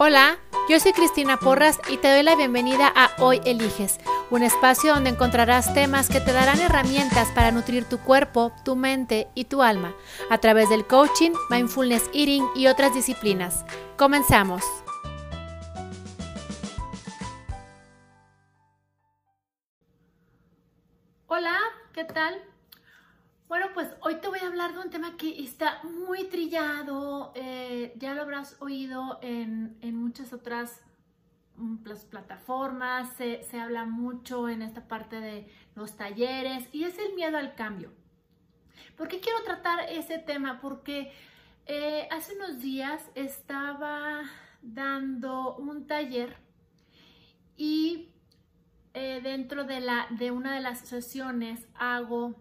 Hola, yo soy Cristina Porras y te doy la bienvenida a Hoy Eliges, un espacio donde encontrarás temas que te darán herramientas para nutrir tu cuerpo, tu mente y tu alma a través del coaching, mindfulness eating y otras disciplinas. Comenzamos. Hola, ¿qué tal? Bueno, pues hoy te voy a hablar de un tema que está muy eh, ya lo habrás oído en, muchas otras mm, plataformas, se, habla mucho en esta parte de los talleres y es el miedo al cambio. ¿Por qué quiero tratar ese tema? Porque eh, hace unos días estaba dando un taller y eh, dentro de una de las sesiones hago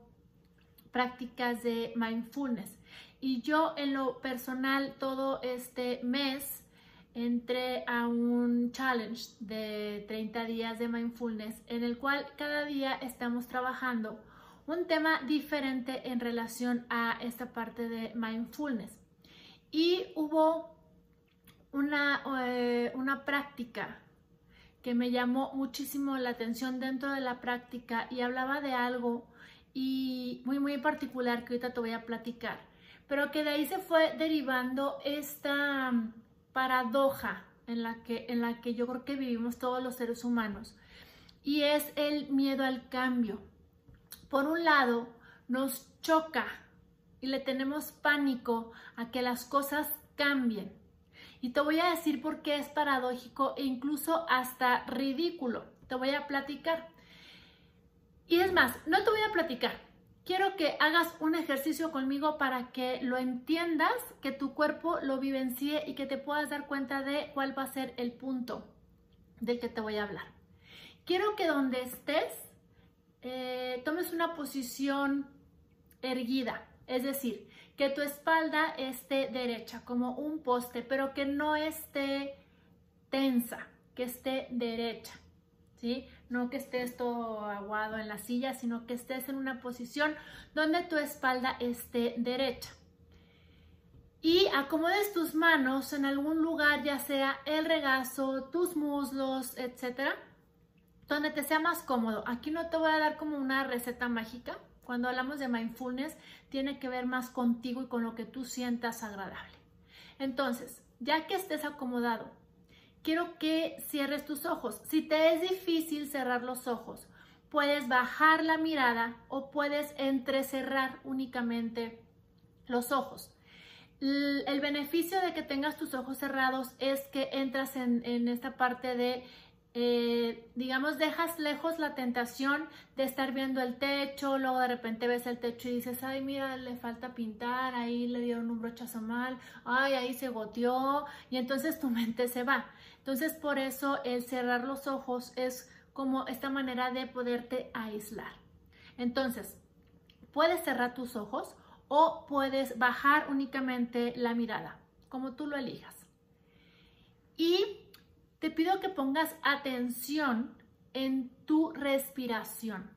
prácticas de mindfulness. Y yo en lo personal todo este mes entré a un challenge de 30 días de mindfulness en el cual cada día estamos trabajando un tema diferente en relación a esta parte de mindfulness. Y hubo una, eh, una práctica que me llamó muchísimo la atención dentro de la práctica y hablaba de algo y muy, muy particular que ahorita te voy a platicar, pero que de ahí se fue derivando esta mm, paradoja en la que, en la que yo creo que vivimos todos los seres humanos y es el miedo al cambio. Por un lado, nos choca y le tenemos pánico a que las cosas cambien. Y te voy a decir por qué es paradójico e incluso hasta ridículo. Te voy a platicar. Y es más, no te voy a platicar. Quiero que hagas un ejercicio conmigo para que lo entiendas, que tu cuerpo lo vivencie y que te puedas dar cuenta de cuál va a ser el punto del que te voy a hablar. Quiero que donde estés eh, tomes una posición erguida, es decir, que tu espalda esté derecha como un poste, pero que no esté tensa, que esté derecha. No que estés todo aguado en la silla, sino que estés en una posición donde tu espalda esté derecha. Y acomodes tus manos en algún lugar, ya sea el regazo, tus muslos, etcétera, donde te sea más cómodo. Aquí no te voy a dar como una receta mágica. Cuando hablamos de mindfulness, tiene que ver más contigo y con lo que tú sientas agradable. Entonces, ya que estés acomodado, quiero que cierres tus ojos. Si te es difícil cerrar los ojos, puedes bajar la mirada o puedes entrecerrar únicamente los ojos. El beneficio de que tengas tus ojos cerrados es que entras en, esta parte de eh, digamos, dejas lejos la tentación de estar viendo el techo, luego de repente ves el techo y dices, ay, mira, le falta pintar, ahí le dieron un brochazo mal, ay, ahí se goteó, y entonces tu mente se va. Entonces, por eso el cerrar los ojos es como esta manera de poderte aislar. Entonces, puedes cerrar tus ojos o puedes bajar únicamente la mirada, como tú lo elijas. Y te pido que pongas atención en tu respiración.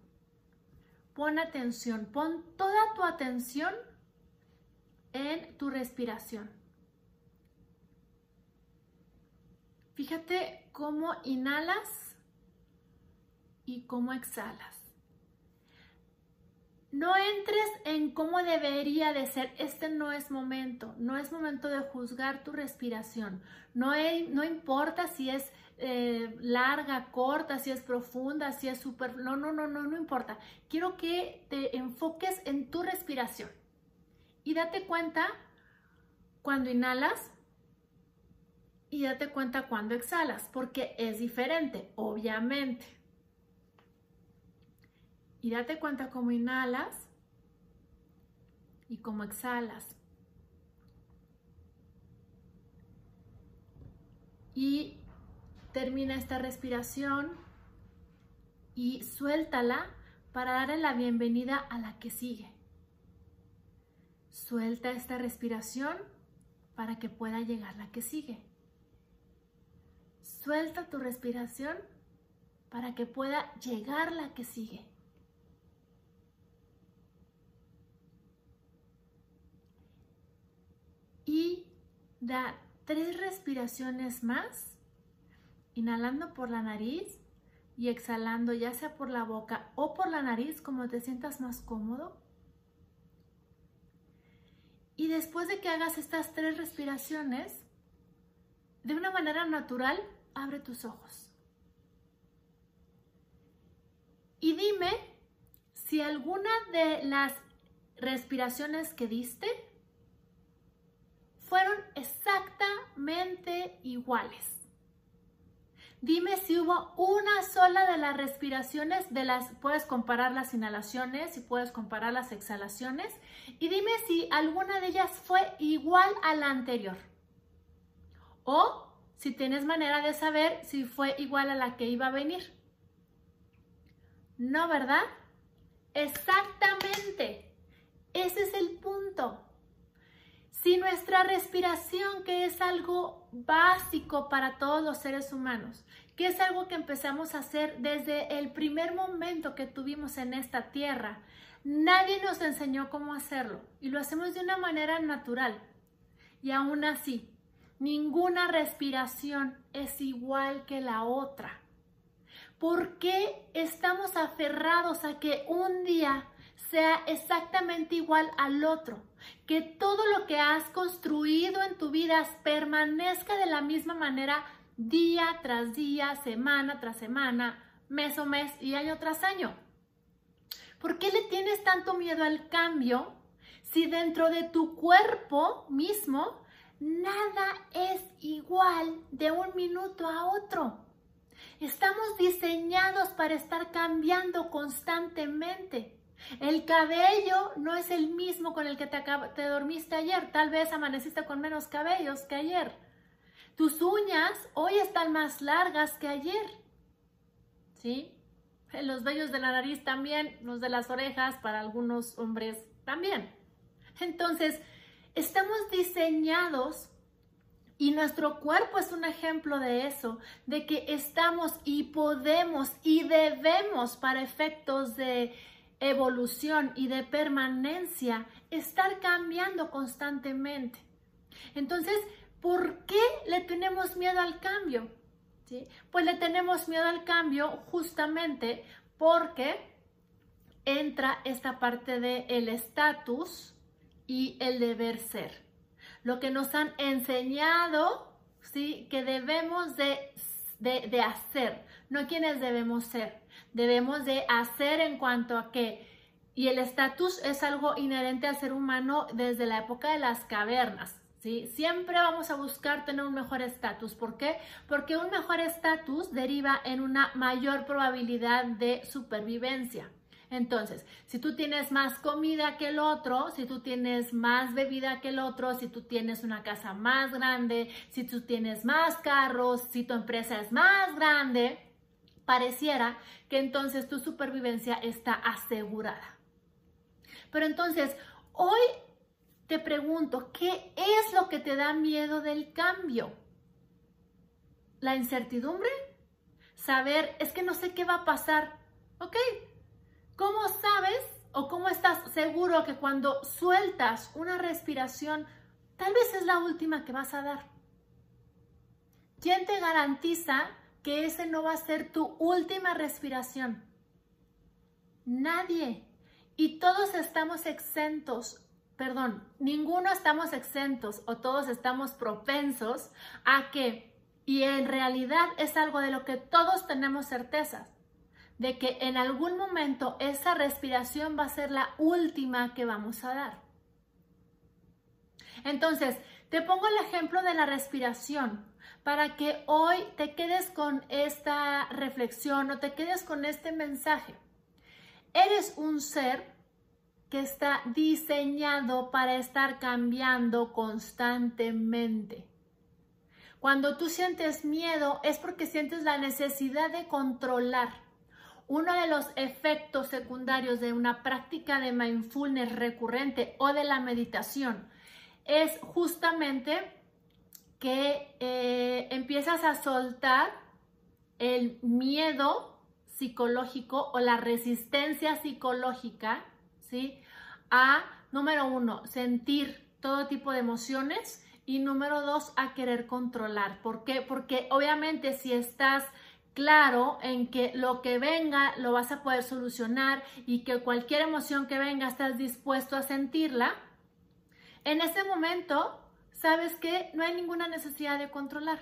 Pon atención, pon toda tu atención en tu respiración. Fíjate cómo inhalas y cómo exhalas. No entres en cómo debería de ser. Este no es momento. No es momento de juzgar tu respiración. No, no importa si es eh, larga, corta, si es profunda, si es súper... No, no, no, no, no importa. Quiero que te enfoques en tu respiración. Y date cuenta cuando inhalas y date cuenta cuando exhalas, porque es diferente, obviamente. Y date cuenta cómo inhalas y cómo exhalas. Y termina esta respiración y suéltala para darle la bienvenida a la que sigue. Suelta esta respiración para que pueda llegar la que sigue. Suelta tu respiración para que pueda llegar la que sigue. Y da tres respiraciones más, inhalando por la nariz y exhalando ya sea por la boca o por la nariz como te sientas más cómodo. Y después de que hagas estas tres respiraciones, de una manera natural, abre tus ojos. Y dime si alguna de las respiraciones que diste fueron exactamente iguales. Dime si hubo una sola de las respiraciones, de las puedes comparar las inhalaciones y puedes comparar las exhalaciones y dime si alguna de ellas fue igual a la anterior. O si tienes manera de saber si fue igual a la que iba a venir. No, ¿verdad? Exactamente. Ese es el punto. Si nuestra respiración, que es algo básico para todos los seres humanos, que es algo que empezamos a hacer desde el primer momento que tuvimos en esta tierra, nadie nos enseñó cómo hacerlo y lo hacemos de una manera natural. Y aún así, ninguna respiración es igual que la otra. ¿Por qué estamos aferrados a que un día sea exactamente igual al otro, que todo lo que has construido en tu vida permanezca de la misma manera día tras día, semana tras semana, mes o mes y año tras año. ¿Por qué le tienes tanto miedo al cambio si dentro de tu cuerpo mismo nada es igual de un minuto a otro? Estamos diseñados para estar cambiando constantemente. El cabello no es el mismo con el que te, te, dormiste ayer. Tal vez amaneciste con menos cabellos que ayer. Tus uñas hoy están más largas que ayer. ¿Sí? Los vellos de la nariz también, los de las orejas para algunos hombres también. Entonces, estamos diseñados y nuestro cuerpo es un ejemplo de eso, de que estamos y podemos y debemos para efectos de evolución y de permanencia, estar cambiando constantemente. Entonces, ¿por qué le tenemos miedo al cambio? ¿Sí? Pues le tenemos miedo al cambio justamente porque entra esta parte de el estatus y el deber ser. Lo que nos han enseñado, ¿sí? Que debemos de, de, de hacer, no quienes debemos ser debemos de hacer en cuanto a que, y el estatus es algo inherente al ser humano desde la época de las cavernas. ¿Sí? Siempre vamos a buscar tener un mejor estatus. ¿Por qué? Porque un mejor estatus deriva en una mayor probabilidad de supervivencia. Entonces, si tú tienes más comida que el otro, si tú tienes más bebida que el otro, si tú tienes una casa más grande, si tú tienes más carros, si tu empresa es más grande, pareciera que entonces tu supervivencia está asegurada. Pero entonces, hoy te pregunto, ¿qué es lo que te da miedo del cambio? ¿La incertidumbre? Saber, es que no sé qué va a pasar. ¿Ok? ¿Cómo sabes o cómo estás seguro que cuando sueltas una respiración, tal vez es la última que vas a dar? ¿Quién te garantiza que ese no va a ser tu última respiración. Nadie. Y todos estamos exentos, perdón, ninguno estamos exentos o todos estamos propensos a que, y en realidad es algo de lo que todos tenemos certezas, de que en algún momento esa respiración va a ser la última que vamos a dar. Entonces, te pongo el ejemplo de la respiración para que hoy te quedes con esta reflexión o te quedes con este mensaje. Eres un ser que está diseñado para estar cambiando constantemente. Cuando tú sientes miedo es porque sientes la necesidad de controlar. Uno de los efectos secundarios de una práctica de mindfulness recurrente o de la meditación es justamente que eh, empiezas a soltar el miedo psicológico o la resistencia psicológica, ¿sí? A, número uno, sentir todo tipo de emociones Y número dos, a querer controlar. ¿Por qué? Porque obviamente si estás claro en que lo que venga lo vas a poder solucionar y que cualquier emoción que venga estás dispuesto a sentirla, en ese momento sabes que no hay ninguna necesidad de controlar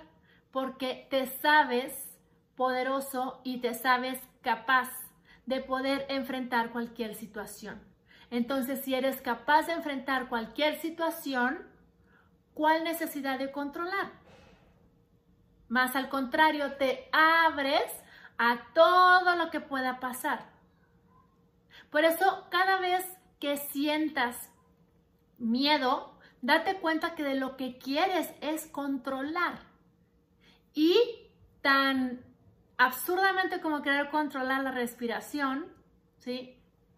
porque te sabes poderoso y te sabes capaz de poder enfrentar cualquier situación. Entonces, si eres capaz de enfrentar cualquier situación, ¿cuál necesidad de controlar? Más al contrario, te abres a todo lo que pueda pasar. Por eso, cada vez que sientas miedo, date cuenta que de lo que quieres es controlar. Y tan absurdamente como querer controlar la respiración, ¿sí?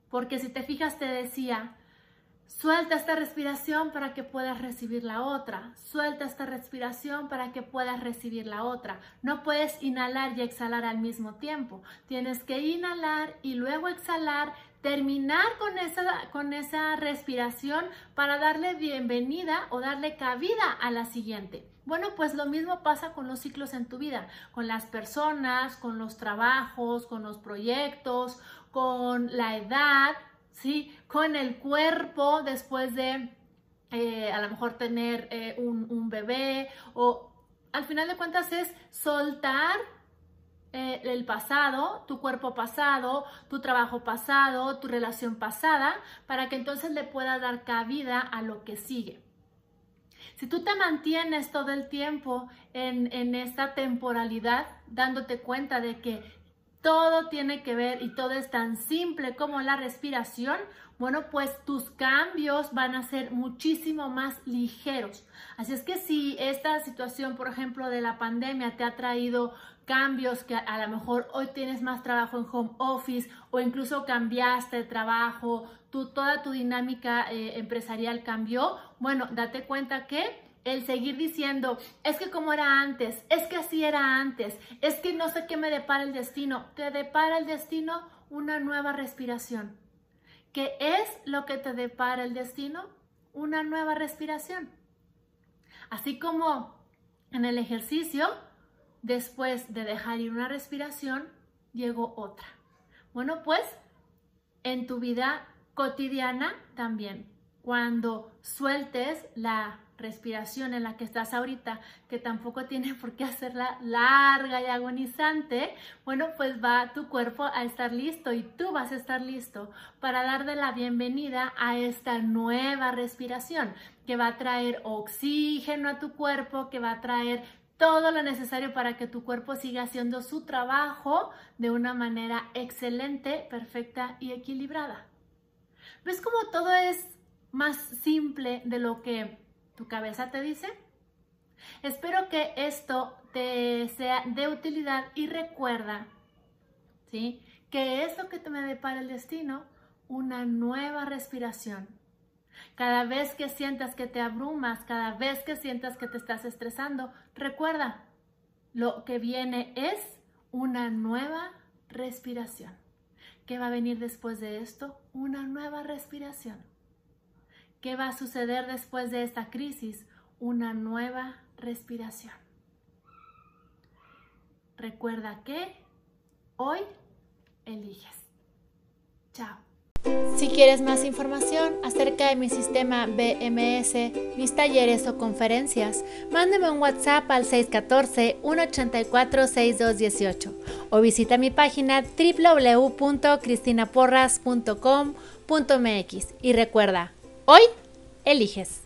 Porque si te fijas, te decía, Suelta esta respiración para que puedas recibir la otra. Suelta esta respiración para que puedas recibir la otra. No puedes inhalar y exhalar al mismo tiempo. Tienes que inhalar y luego exhalar, terminar con esa, con esa respiración para darle bienvenida o darle cabida a la siguiente. Bueno, pues lo mismo pasa con los ciclos en tu vida, con las personas, con los trabajos, con los proyectos, con la edad, ¿sí? Con el cuerpo después de eh, a lo mejor tener eh, un, un, bebé o al final de cuentas es soltar eh, el pasado, tu cuerpo pasado, tu trabajo pasado, tu relación pasada, para que entonces le puedas dar cabida a lo que sigue. Si tú te mantienes todo el tiempo en, en esta temporalidad, dándote cuenta de que todo tiene que ver y todo es tan simple como la respiración, bueno, pues tus cambios van a ser muchísimo más ligeros. Así es que si esta situación, por ejemplo, de la pandemia te ha traído cambios que a lo mejor hoy tienes más trabajo en home office o incluso cambiaste de trabajo, toda tu dinámica eh, empresarial cambió, bueno, date cuenta que el seguir diciendo, es que como era antes, es que así era antes, es que no sé qué me depara el destino, te depara el destino una nueva respiración. ¿Qué es lo que te depara el destino? Una nueva respiración. Así como en el ejercicio, después de dejar ir una respiración, llegó otra. Bueno, pues en tu vida cotidiana también, cuando sueltes la respiración en la que estás ahorita, que tampoco tiene por qué hacerla larga y agonizante, bueno, pues va tu cuerpo a estar listo y tú vas a estar listo para darle la bienvenida a esta nueva respiración que va a traer oxígeno a tu cuerpo, que va a traer todo lo necesario para que tu cuerpo siga haciendo su trabajo de una manera excelente, perfecta y equilibrada. ¿Ves cómo todo es más simple de lo que tu cabeza te dice. Espero que esto te sea de utilidad y recuerda, ¿sí? Que es lo que te me depara el destino, una nueva respiración. Cada vez que sientas que te abrumas, cada vez que sientas que te estás estresando, recuerda, lo que viene es una nueva respiración. ¿Qué va a venir después de esto? Una nueva respiración. ¿Qué va a suceder después de esta crisis? Una nueva respiración. Recuerda que hoy eliges. Chao. Si quieres más información acerca de mi sistema BMS, mis talleres o conferencias, mándame un WhatsApp al 614-184-6218 o visita mi página www.cristinaporras.com.mx y recuerda, Hoy eliges.